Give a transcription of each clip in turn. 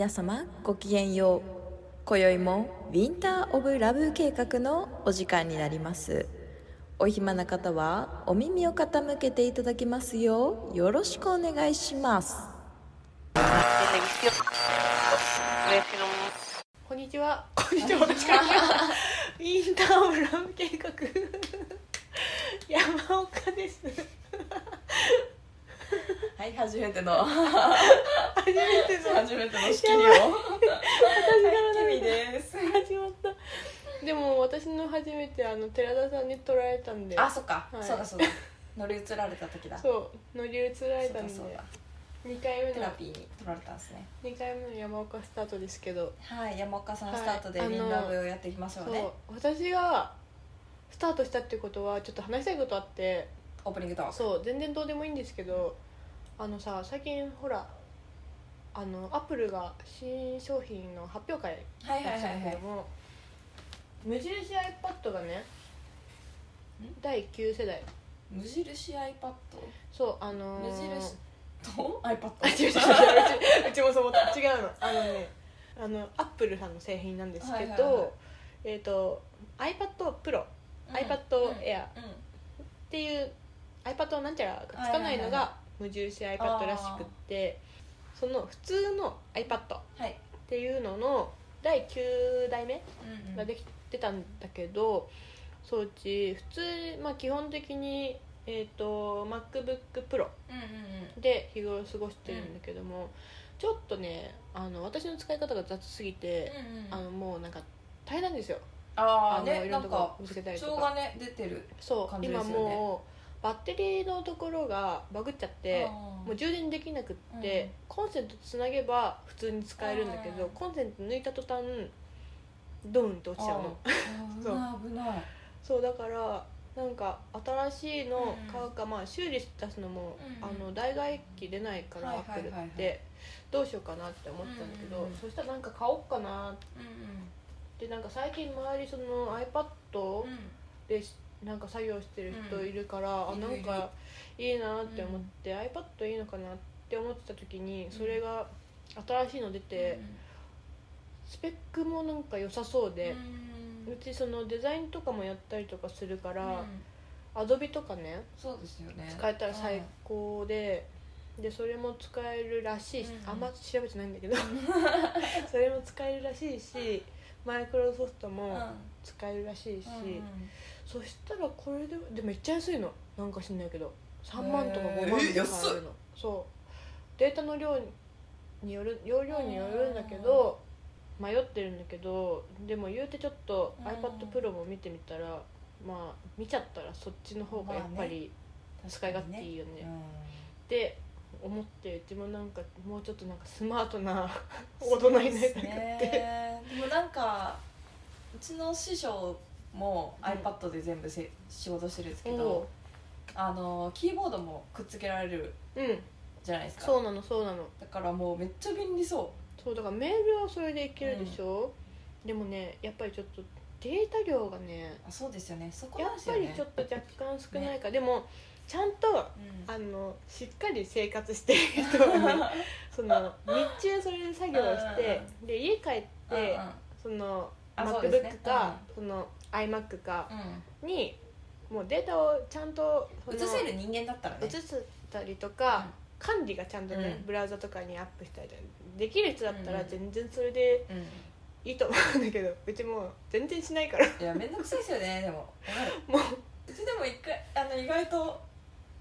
皆様ごきげんよう今宵もウィンター・オブ・ラブ計画のお時間になりますお暇な方はお耳を傾けていただきますようよろしくお願いしますこんにちは。こんにちは。ウィンターオブラブ計画。山岡です。はい初めての。初めての。初めての仕切りを私です。始まった。でも私の初めてあの寺田さんに取られたんで。あそっか、はい。そうだそうだ。乗り移られた時だ。そう乗り移られたんで。そうだ。そうだ二回目の。テラピーに取られたんですね。二回目の山岡スタートですけど。はい山岡さんスタートではいウィンラブをやっていきましょうね、そう私がスタートしたってことはちょっと話したいことあって。オープニングトーク。そう全然どうでもいいんですけどあのさ最近ほらあのアップルが新商品の発表会はいはいやってたんだけども無印 iPad がね第9世代。無印 iPad そうあのー、無印？と？iPad あ違う違う違ううちもそう思った違うの。あのねあのアップルさんの製品なんですけど、はいはいはい。えっ、と iPad Pro、うん iPad うん。Air っていう iPad なんちゃらがつかないのはいはいはいはが無印 iPad らしくってその普通の iPad っはい。ていうのの第9代目ができてたんだけど、そううち普通、まあ、基本的に、えー、と MacBookPro で日頃過ごしてるんだけども、ちょっとねあの私の使い方が雑すぎて、うんうんあのもうなんか大変なんですよ。ああのねなんかいろんなとこ見つけたりとか。不調がね出てるそう、今感じですよね。もうバッテリーのところがバグっちゃってもう充電できなくって、うん。コンセントつなげば普通に使えるんだけど、うん。コンセント抜いた途端ドーンと落ちちゃうの。危ない危ない。そうだからなんか新しいのうん買うか、まあ修理出すのも、うん。あの代替機出ないから、はいアップルってどうしようかなって思ってたんだけど、うんうんうん。そしたらなんか買おうかなっうんてなんか最近周りその iPad うん。でなんか作業してる人いるから、うん。あなんかいいなって思って、iPad いいのかなって思ってた時にそれが新しいの出て、スペックもなんか良さそうで、うちそのデザインとかもやったりとかするから、アドビとかねそうですよね。使えたら最高で、でそれも使えるらしいし、うん。あんま調べてないんだけど それも使えるらしいしマイクロソフトも使えるらしいし、そしたらこれででめっちゃ安いの。なんか知んないけど。3万とか5万で買えるの。そう。データの量による容量によるんだけど迷ってるんだけどでも言うてちょっとうん。iPadPro も見てみたらまあ見ちゃったらそっちの方がやっぱり使い勝手いいよね。って思ってうちもなんかもうちょっとなんかスマートな大人になりたくって、でもなんかうちの師匠もうん iPad で全部せ仕事してるんですけおどあのキーボードもくっつけられるうん。じゃないですか。そうなのそうなの。だからもうめっちゃ便利そそうだからメールはそれでいけるでしょ、でもねやっぱりちょっとデータ量がねうあそうですよね。そこやっなんですよね。ぱりちょっと若干少ないか、でもちゃんとうん。あのしっかり生活してる人はねその日中それで作業してで家帰ってそのあそうですね。MacBook かその iMac かうにもうデータをちゃんとそんの映せる人間だったらね。移したりとか、管理がちゃんとね、うん。ブラウザとかにアップしたりとかできる人だったらうん。全然それでうん。いいと思うんだけど うちもう全然しないから。いやめんどくさいですよね。でも もう。うちでも一回あの意外と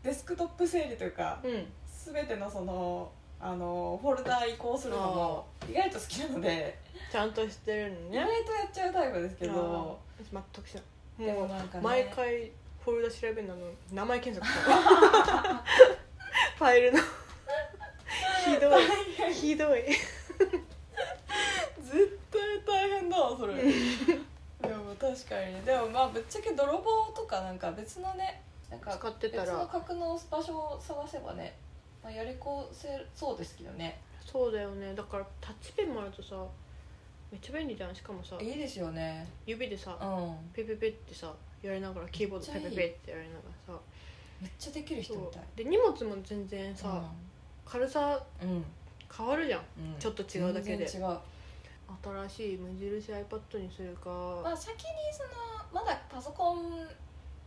デスクトップ整理というかうん。全てのそのあのフォルダ移行するのも意外と好きなので。ちゃんとしてるの意ね外とやっちゃうタイプですけど全くしないもうでもなんかね。毎回フォルダ調べるのの名前検索した。ファイルの。ひどい。ひどい。絶対大変だわそれ。でも確かに。ねでもまあぶっちゃけ泥棒とかなんか別のねなんか使ってたら。別の格納場所を探せばね、まあ、やりこせそうですけどね。そうだよね。だからタッチペンもあるとさめっちゃ便利じゃん。しかもさいいですよね。指でさうん。ペペペってさやりながらキーボードペペペってやりながらさめっちゃできる人みたいで荷物も全然さ、軽さうん、うん、変わるじゃん。うん。ちょっと違うだけで。全然違う。新しい無印 iPad にするか、まあ先にそのまだパソコン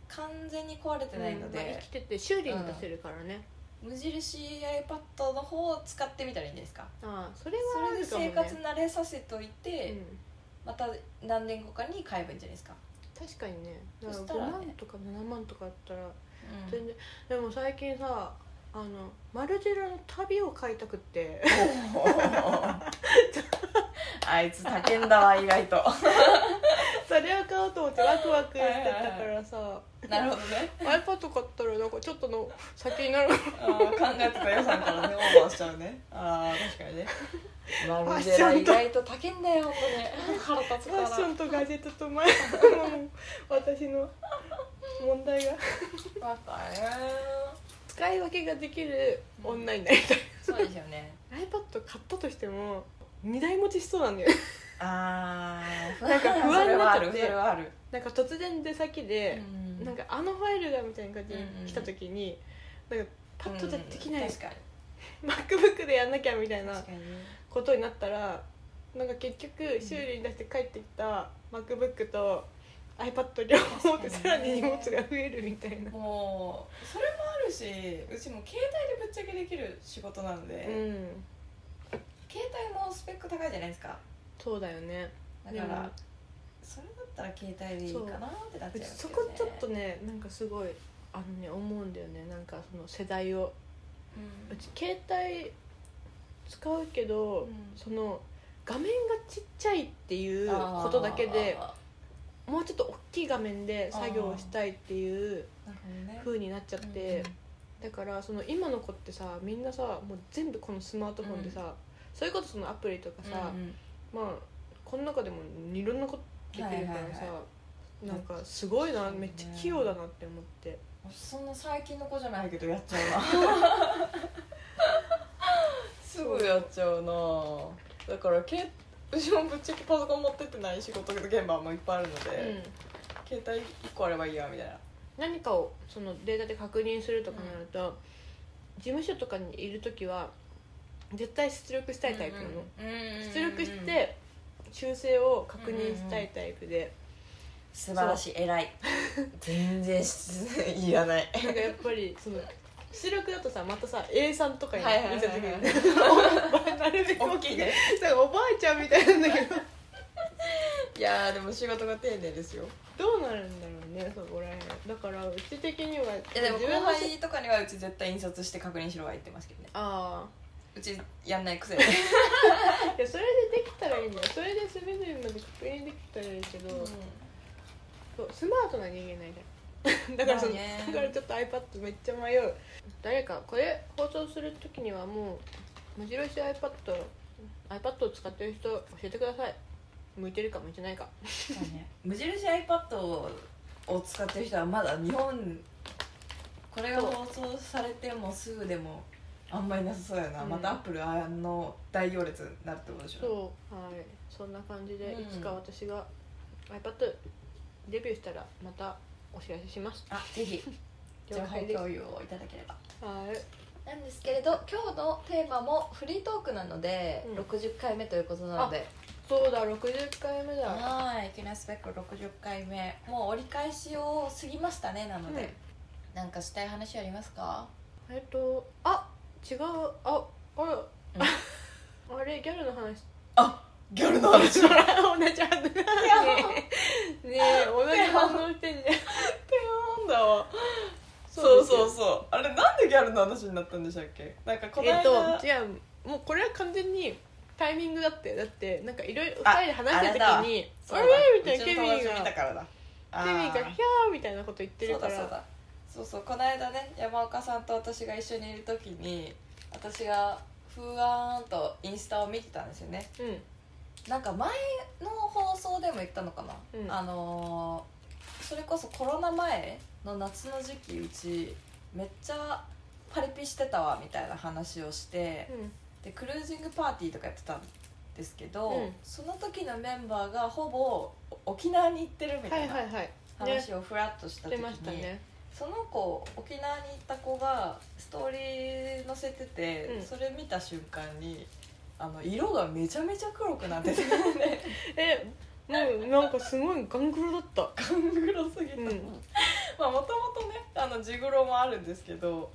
完全に壊れてないのうん。まあで生きてて修理に出せるからね、無印 iPad の方を使ってみたらいいんじゃないですか？ああそれそれではあるかも、ね、生活慣れさせといて、うん。また何年後かに買えばいいんじゃないですか、確かにね。だから5そしたらね。万とか7万とかあったら全然、でも最近さあのマルジェラの旅を買いたくって。あいつ叫んだわ意外と それを買おうと思ってワクワクしてたからさ。なるほどね。iPad 買ったらなんかちょっとの先になる。あー考えてた予算からねオーバーしちゃうね。ああ確かにね。マルジェラ意外と叫んだよ本当に腹立つからファッションとガジェットと前もう私の問題が。わかる。使い分けができる女になりたい、そうですよね。iPad 買ったとしても2台持ちしそうなんだよ。ああなんか不安になっちゃってそれはある。なんか突然出先で、うん。なんかあのファイルがみたいな感じに来た時に、なんかパッとでできない、確かに。MacBook でやんなきゃみたいなことになったらなんか結局修理に出して帰ってきた MacBook と iPad 両方持ってさらに荷物が増えるみたいな、もうそれもあるしうちも携帯でぶっちゃけできる仕事なので、うん。携帯もスペック高いじゃないですかそうだよね。だからそれだったら携帯でいいかなってなっちゃいますそこちょっとねなんかすごいあのね思うんだよね。なんかその世代を。うん。うち携帯使うけど、うん。その画面がちっちゃいっていうことだけであもうちょっと大きい画面で作業をしたいっていうー。なるほどね。風になっちゃって、だからその今の子ってさみんなさもう全部このスマートフォンでさ、それこそそのアプリとかさ、うんうんまあこの中でもいろんなことできるからさ、はいはいはなんかすごいなね。めっちゃ器用だなって思って。そんな最近の子じゃないけどやっちゃうな。すぐやっちゃうな。だからけうちもぶっちゃけパソコン持ってってない仕事現場もいっぱいあるので、携帯1個あればいいやみたいな。何かをそのデータで確認するとかなると、事務所とかにいる時は絶対出力したいタイプなの、出力して修正を確認したいタイプで、素晴らしい。偉い。全然いらない。なんかやっぱりその出力だとさまたさ A さんとかに見た時はいになる。べく大きいね。おばあちゃんみたいなんだけど。いやーでも仕事が丁寧ですよ。どうなるんだろうねそこらへんだからうち的にはいやでも後の輩とかにはうち絶対印刷して確認しろは言ってますけどね。あうちやんないくせに。あ いやそれでできたらいいんだよ。それで隅々まで確認できたらいいけど、そうスマートな人間になりたい だからその、まあね。だからちょっと iPad めっちゃ迷う。誰かこれ放送する時にはもう無印 iPad iPad を使ってる人教えてください。向いてるか向いてないか。そうね。無印 iPad を使ってる人はまだ日本これが放送されてもすぐでもあんまりなさそうやな、うん。またアップルあの大行列になるってことでしょ。そう。はい。そんな感じで、うん。いつか私が iPad デビューしたらまたお知らせします。あぜひ。情報了解です共有をいただければ。はい。なんですけれど今日のテーマもフリートークなので、うん。60回目ということなので。そうだ60回目だ。はいキネスペック60回目。もう折り返しを過ぎましたねなので、なんかしたい話ありますか？えっとあ違う。ああら、あれギャルの話。あギャルの話。同じ反応ねえねえ同じ反応してんじゃん。なんだわ。そそうそうそう。あれなんでギャルの話になったんでしたっけ？なんかこの間、えっと違う。もうこれは完全にタイミングだって。だってなんかいろいろあ二人で話してる時に「あれ?」みたいなケミンが。見たからだ。あー。ケミンが「ヒャー」みたいなこと言ってるからそうだそうこの間ね山岡さんと私が一緒にいる時に私がふわーんとインスタを見てたんですよね。うん。なんか前の放送でも言ったのかな、うん。あのーそれこそコロナ前の夏の時期うちめっちゃパリピしてたわみたいな話をしてでクルージングパーティーとかやってたんですけど、うん。その時のメンバーがほぼ沖縄に行ってるみはたいないはいはい。話をふらっとした時に、してましたねその子沖縄に行った子がストーリー載せてて、うん。それ見た瞬間にあの色がめちゃめちゃ黒くなってて。えもうなんかすごいガングロだった。ガングロすぎた、うん。まあもともとねあの地黒もあるんですけど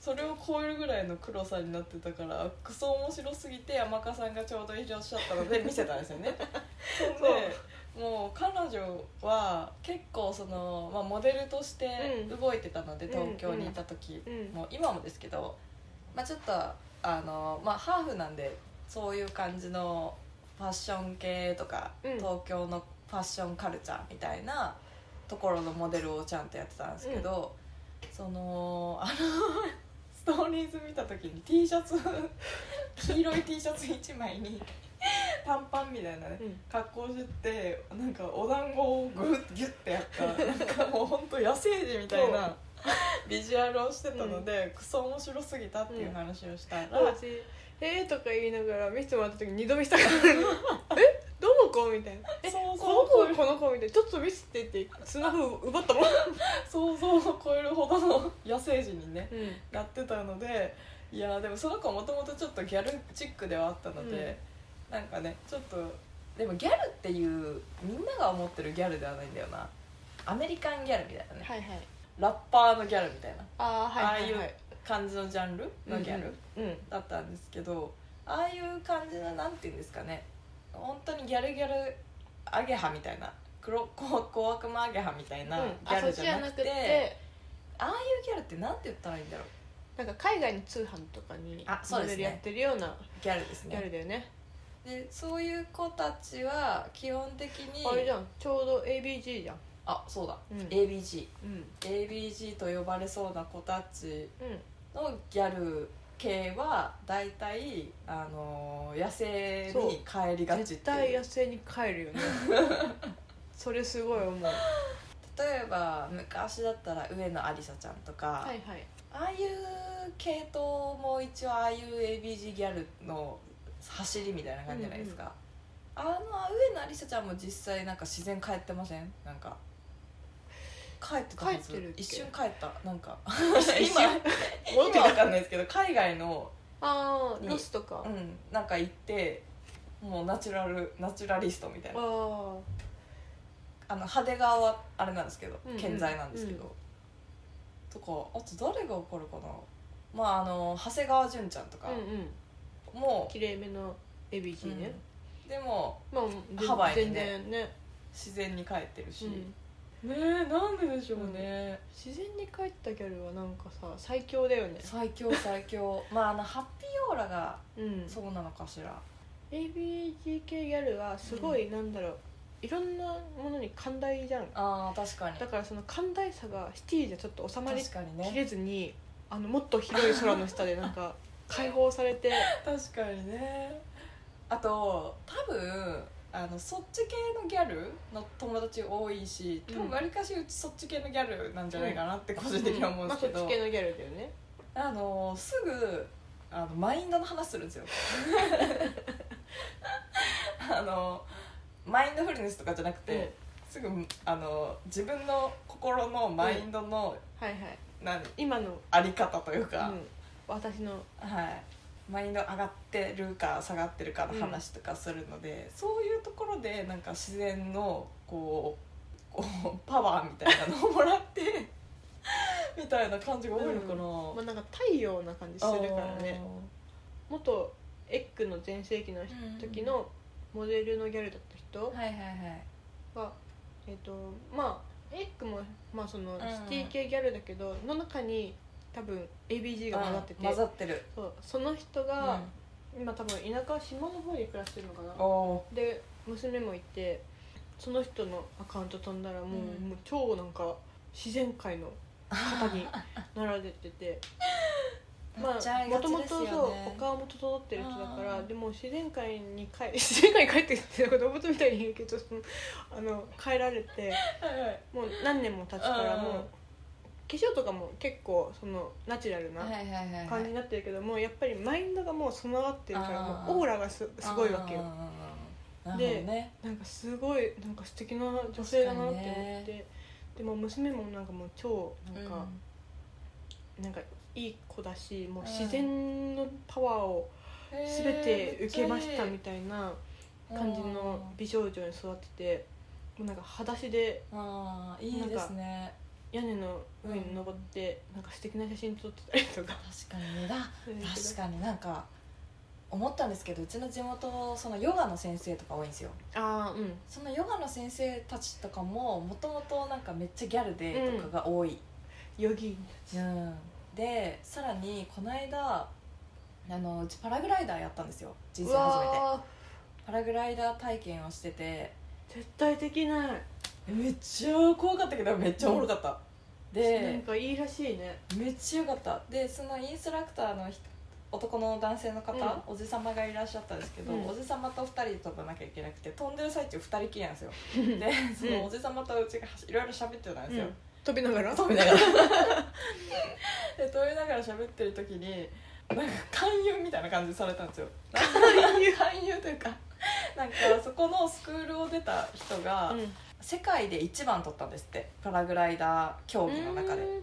それを超えるぐらいの黒さになってたからクソ面白すぎて山川さんがちょうどいらっしゃったので見せたんですよね。そんでもう彼女は結構その、まあ、モデルとしてうん。動いてたので、うん東京にいた時、うん。もう今もですけど、まあ、ちょっとあの、まあ、ハーフなんでそういう感じのファッション系とか、うん。東京のファッションカルチャーみたいなところのモデルをちゃんとやってたんですけど、そのあのストーリーズ見た時に T シャツ黄色い T シャツ1枚に 短パンみたいなねうん。格好しててなんかお団子をグッギュッてやったなんかもう本当野生児みたいな ビジュアルをしてたので、クソ面白すぎたっていう話をしたら、私「えー」とか言いながら見せてもらった時に二度見したから「え？どの子?」みたいな「え？そうこの子そうこの子」みたいな「ちょっと見せて」ってスマホ奪ったもん。想像を超えるほどの野生児にねうん。なってたのでいやでもその子はもともとちょっとギャルチックではあったので、なんかねちょっとでもギャルっていうみんなが思ってるギャルではないんだよな。アメリカンギャルみたいなね、はいはい。ラッパーのギャルみたいな。ああはいはいはい。感じのジャンルのギャル、うんだったんですけどああいう感じのなんていうんですかね。本当にギャルギャルアゲハみたいな。黒小小悪魔アゲハみたいなうん。ギャルじゃなくて,、あそっちじゃなくて。ああいうギャルってなんて言ったらいいんだろう。なんか海外の通販とかにモデルやってるようなギャルですギャルねだよねでそういう子たちは基本的にあれじゃん。ちょうど ABG じゃん。あそうだ、うん。ABG うん。ABG と呼ばれそうな子たちうん。のギャル系は大体あの野生に帰りがちっていう。絶対野生に帰るよね。それすごい思う。は例えば昔だったら上野ありさちゃんとか、いはい。ああいう系統も一応ああいう ABG ギャルの走りみたいな感じじゃないですか、あの上野ありさちゃんも実際なんか自然帰ってません？なんか。帰ってたはず。帰ってるっけ？一瞬帰った。なんか。一今瞬。今わかんないですけど 海外の。にああロスとか、うん。なんか行ってもうナチュラルナチュラリストみたいな。あの派手顔はあれなんですけどうんうん。健在なんですけど、とかあと誰がわかるかな？まああの長谷川潤ちゃんとか。うんうんも綺麗めの ABG うん。ね、でもまあ全ハワイに全ね然ね、自然に帰ってるし、うん。ねえなんででしょうね、自然に帰ったギャルはなんかさ最強だよね。最強最強。まああのハッピーオーラがうん。そうなのかしら。ABG 系ギャルはすごい、なんだろう。いろんなものに寛大じゃん。あー確かに。だからその寛大さがシティじゃちょっと収まりきね。れずにあのもっと広い空の下でなんか 解放されて。確かにね。あと多分あのそっち系のギャルの友達多いし多分わりかしうちそっち系のギャルなんじゃないかなって個人的には思うんですけど、まあ、そっち系のギャルだよね。あのすぐあのマインドの話するんですよ。あのマインドフルネスとかじゃなくて、うん。すぐあの自分の心のマインドの、はいはい。何？今の、あり方といううか、ん、私のはい、マインド上がってるか下がってるかの話とかするので、そういうところでなんか自然のこうこうパワーみたいなのをもらって みたいな感じが多いのかな、まあ、なんか太陽な感じするからね。元エッグの全盛期の時のモデルのギャルだった人はいはいはい。が、えっ、とまあエッグも、まあ、そのん。シティ系ギャルだけど、の中に多分 ABG が混ざってて、混ざってる、そうその人が、今多分田舎島の方に暮らしてるのかな。で娘もいてその人のアカウント飛んだらもう,、うん。もう超なんか自然界の方になられてて。まあもともとそうお顔も整ってる人だからうん。でも自然界に帰 自然界に帰ってきて動物みたいに言うけどそのあの帰られてもう何年も経つからうんもう化粧とかも結構そのナチュラルな感じになってるけどもやっぱりマインドがもう備わってるからもうオーラがすすごいわけよ。あー。なるほどね。なんかすごいなんか素敵な女性だなって思って、でも娘もなんかもう超なんか、なんかいい子だしもう自然のパワーを全て受けましたみたいな感じの美少女に育っててもうなんか裸足でああいいですね屋根の上に登って、なんか素敵な写真撮ってたりとか。確かにね。確かになんか思ったんですけどうちの地元そのヨガの先生とか多いんですよ。ああうん。そのヨガの先生たちとかももともとなんかめっちゃギャルでとかが多い、ヨギうん。でさらにこの間あのうちパラグライダーやったんですよ。人生う初めて。わパラグライダー体験をしてて。ー絶対できないめっちゃ怖かったけどめっちゃおもろかった、なんでかいいらしいね。めっちゃよかった。でそのインストラクターの人男の男性の方、おじさまがいらっしゃったんですけど、うん。おじさまと2人で飛ばなきゃいけなくて飛んでる最中2人きりなんですよ。でそのおじさまとうちがいろいろ喋ってたんですよ、うん。飛びながら？飛びながら。で飛びながら喋ってる時になんか勧誘みたいな感じされたんですよ。勧誘？勧誘というかなんかそこのスクールを出た人が、うん世界で一番取ったんですってパラグライダー競技の中で。うん。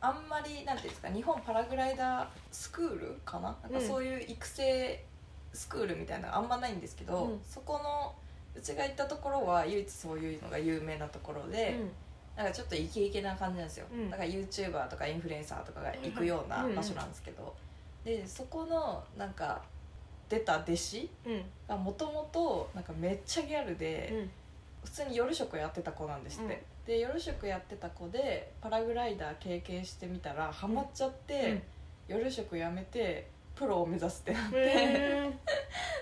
あんまりなんていうんですか日本パラグライダースクールかな？なんかそういう育成スクールみたいなのあんまないんですけど、うん。そこのうちが行ったところは唯一そういうのが有名なところで、なんかちょっとイケイケな感じなんですよ、うん。だから YouTuber とかインフルエンサーとかが行くような場所なんですけど、でそこのなんか出た弟子うん。うんがもともとなんかめっちゃギャルで、うん普通に夜食やってた子なんですって、で夜食やってた子でパラグライダー経験してみたらハマっちゃって、夜食やめてプロを目指すってなって、へ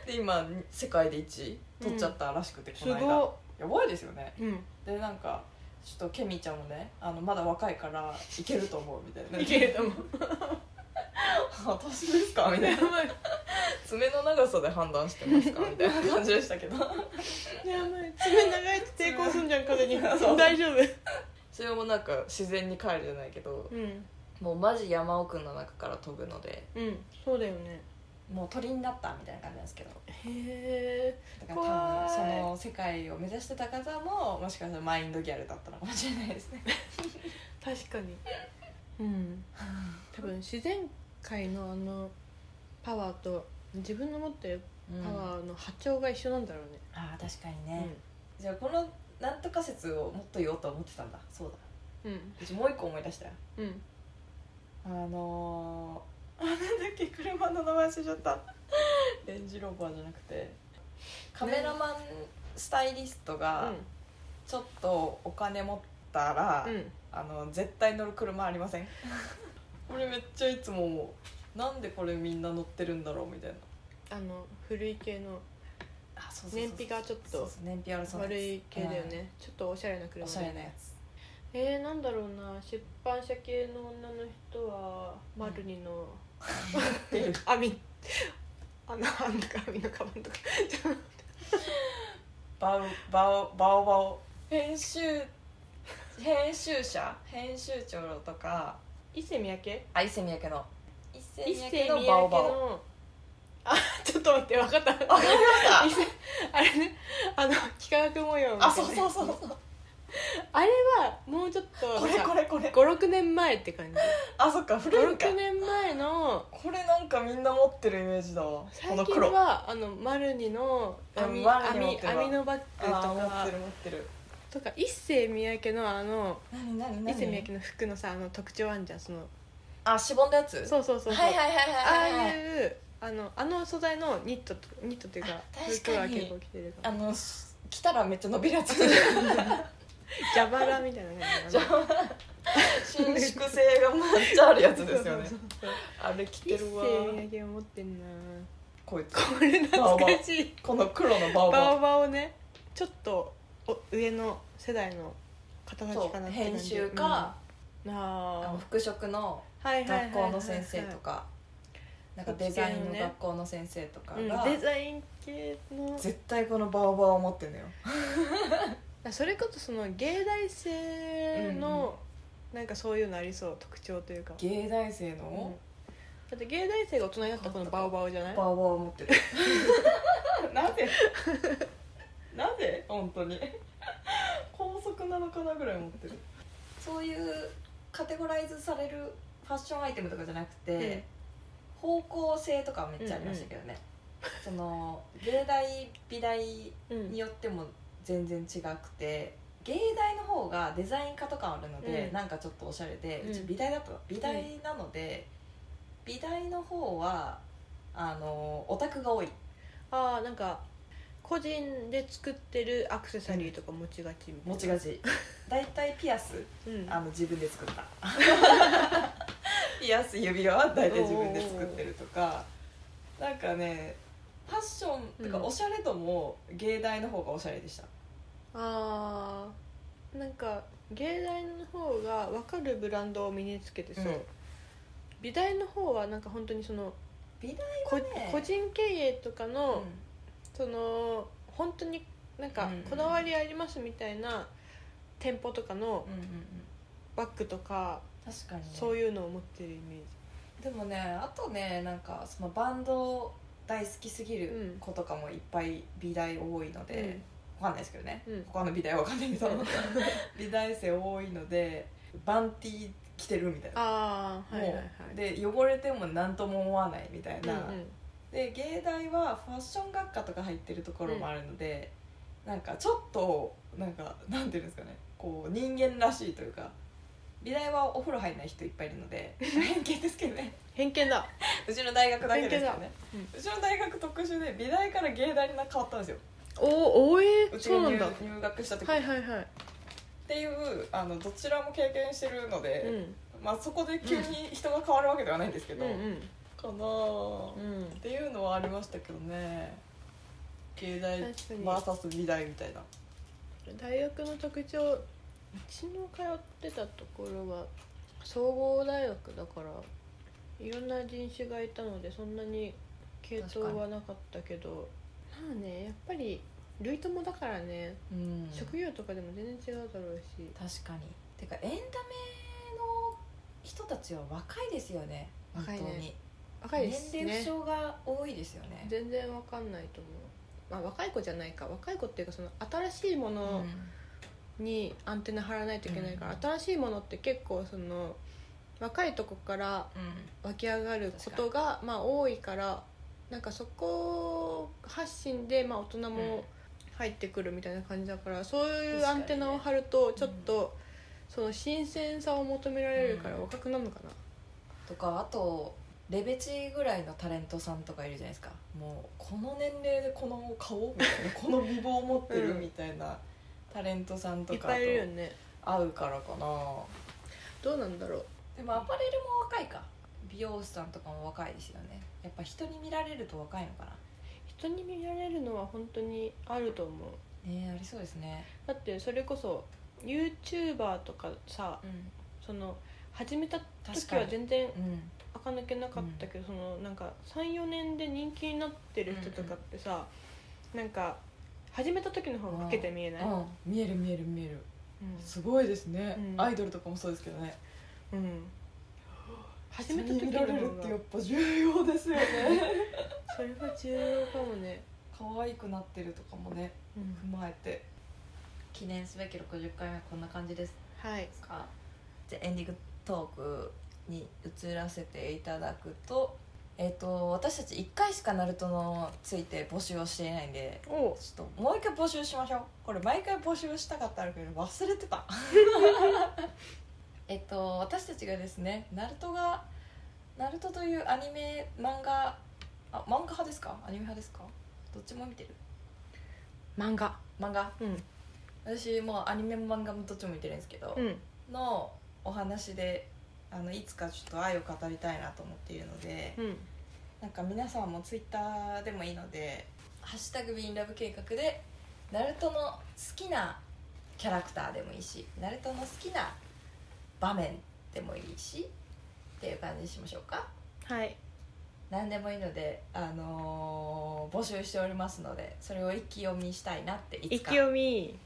ー。で今世界で1位取っちゃったらしくて、すこの間。ごやばいですよね。でなんかちょっとケミちゃんもねあのまだ若いからいけると思うみたいな。いけると思う 私ですか？みたいな。爪の長さで判断してますか？みたいな感じでしたけど。やばい。爪長いって抵抗すんじゃん風に。大丈夫。それもなんか自然に帰るじゃないけどうん。もうマジ山奥の中から飛ぶのでうん。そうだよね。もう鳥になったみたいな感じなんですけど。へえだから多分その世界を目指してた方ももしかしたらマインドギャルだったのかもしれないですね。確かに。うん。多分自然界のあのパワーと自分の持ってるパワーの波長が一緒なんだろうね。ああ確かにね、じゃあこのなんとか説をもっと言おうと思ってたんだ。そうだ。うん。うちもう一個思い出したよ。うん。うんあのー、あなんだっけ車の名前忘れちゃった。レンジローバーじゃなくて。カメラマンスタイリストがちょっとお金持ったら、うんうん。あの絶対乗る車ありません？これめっちゃいつも思う。なんでこれみんな乗ってるんだろうみたいな。あの古い系の。あそう燃費がちょっと。そうそう燃費悪そうなやつ。悪い系だよね。ちょっとおしゃれな車おしだよね。ゃれなやつ。えー、なんだろうな。出版社系の女の人はマルニの。てる 網。あのあんか網のカバンとか。バ ウバオバオバオ。編集編集者？編集長とか伊勢三宅？あ伊勢三宅の。伊勢伊勢三宅の三バオ。バオあ ちょっと待って分かった。わかりま伊勢 あれねあの幾何学模様みたいなあそうそうそうそう。あれはもうちょっとこれこれこれ。56年前って感じ。あそっか古いんか。56年前のこれなんかみんな持ってるイメージだわ。こ最近の黒はあのマルニの網網網のバッグとあー持かってる持ってるとか一世三宅のあの何何伊勢三宅の服のさあの特徴あんじゃんその。あしぼんだやつ？そうそうそうそう、はいはいはいああはいはい。はいいうあのあの素材のニットとニットっていうか服は結構着てるかあらのし着たらめっちゃ伸びるやつ。蛇腹みたいな感じじゃあ伸縮性がめっちゃあるやつですよね。そうそうそうあれ着一世てるわ。三宅を持ってんな。こいつ。これ懐かしい。この黒のバオバオ。バオバオね。ちょっとお上の世代の方たちかなって感じ。編集か、うん、ああの服飾の学校の先生とかなんかデザインの学校の先生とかうんがデザイン系の。絶対このバオバオを持ってんのよ。それこそその芸大生のなんかそういうのありそう特徴というか、芸大生うん。のだって芸大生が大人になったこのバオバオじゃない？バオバオを持ってる。なぜ？なぜ？本当に。高速なのかなぐらい持ってる。そういうカテゴライズされるファッションアイテムとかじゃなくて、方向性とかはめっちゃありましたけどね、その芸大美大うんによっても全然違くて芸大の方がデザイン科とかあるので、うん。なんかちょっとおしゃれで、ううんち美大だったの。美大なので、美大の方はあのオタクが多い。ああなんか個人で作ってるアクセサリーとか持ちがちみたいな。持ちがち。大体ピアス。うん。あの自分で作った。ピアス指輪は大体自分で作ってるとか。なんかねファッションとかうん。おしゃれ度も芸大の方がおしゃれでした、あー。なんか芸大の方が分かるブランドを身につけてそう、うん。美大の方はなんか本当にその美こ大はね個人経営とかの、うその本当になんかうんこだわりありますみたいな店舗とかのんうんうんうん。バッグとか、確かにね。そういうのを持ってるイメーでもねあとねなんかそのバンド大好きすぎる子とかもいっぱい美大多いのジ、で、わかんないですけどね、うん。他の美大はわかんないけど。美大生多いのでバンティー着てるみたいな。ああはいはいはい。もうで汚れても何とも思わないみたいな、うんうんで芸大はファッション学科とか入ってるところもあるので、なんかちょっとなんかなんていうんですかね。こう人間らしいというか美大はお風呂入んない人いっぱいいるので 偏見ですけどね。偏見だ。うちの大学だけですよね、偏見うちの大学特殊で美大から芸大に変わったんですよ。おおえうちそうなんが入学した時、はいはいはい。っていうあのどちらも経験してるので、うん。まあ、そこで急に人が変わるわけではないんですけど、うんうんかなあ。うん。っていうのはありましたけどね。芸大確かに。VS 美大みたいな。大学の特徴うちの通ってたところは総合大学だからいろんな人種がいたのでそんなに系統はなかったけどまあねやっぱり類友だからね、うん。職業とかでも全然違うだろうし。確かに。てかエンタメの人たちは若いですよね。本当に若いですね。年齢不詳が多いですよね。全然わかんないと思う、まあ、若い子じゃないか。若い子っていうかその新しいものにアンテナ張らないといけないから、うん。新しいものって結構その若いとこから湧き上がることがまあ多いからなんかそこ発信でまあ大人も入ってくるみたいな感じだからそういうアンテナを張るとちょっとその新鮮さを求められるからうん。若くなるのかな、とかあとレベチぐらいのタレントさんとかいるじゃないですか。もうこの年齢でこの顔みたいなこの美貌を持ってるみたいなタレントさんとかといっぱいいるよね。合うからかな。どうなんだろう。でもアパレルも若いか。美容師さんとかも若いですよね。やっぱ人に見られると若いのかな。人に見られるのは本当にあると思う。ねありそうですね。だってそれこそ YouTuber とかさうん。その始めた時確かに。は全然うん垢抜けなかったけど、そのなんか34年で人気になってる人とかってさ、なんか始めた時の方が老けて見えない、うん。見える見える見える。うん。すごいですね、うん。アイドルとかもそうですけどね。うん。始めた時の方がられるってやっぱ重要ですよね。それは重要かもね、可愛くなってるとかもねうん。踏まえて。記念すべき60回目はこんな感じです。はい。か？じゃあエンディングトークに移らせていただくとえっ、と私たち1回しかナルトのついて募集をしていないんでちょっともう一回募集しましょう。これ毎回募集したかったんだけど忘れてた。えっと私たちがですねナルトがナルトというアニメ漫画あ漫画派ですか？アニメ派ですか？どっちも見てる？漫画漫画うん。私もうアニメも漫画もどっちも見てるんですけど、うん。のお話であのいつかちょっと愛を語りたいなと思っているので、うん。なんか皆さんもツイッターでもいいので「ハッシュタグビンラブ計画」でナルトの好きなキャラクターでもいいしナルトの好きな場面でもいいしっていう感じにしましょうか。はい。何でもいいので、あのー募集しておりますのでそれを一気読みしたいなっていつか意気読み。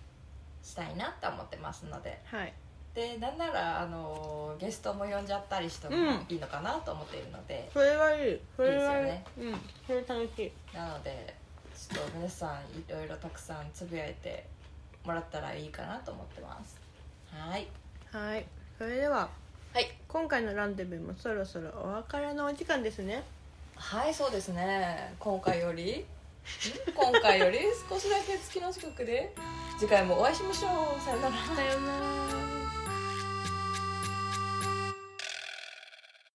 したいなって思ってますので。はいでなんなら、あのーゲストも呼んじゃったりしてもうん。いいのかなと思っているので、それはいい。それはいい。ですうん。それ楽しい。なのでちょっと皆さんいろいろたくさんつぶやいてもらったらいいかなと思ってます。はい。はい。それでははい。今回のランデブーもそろそろお別れのお時間ですね。はいそうですね。今回より？ん？今回より少しだけ月の近くで？次回もお会いしましょう。さよなら。さようなら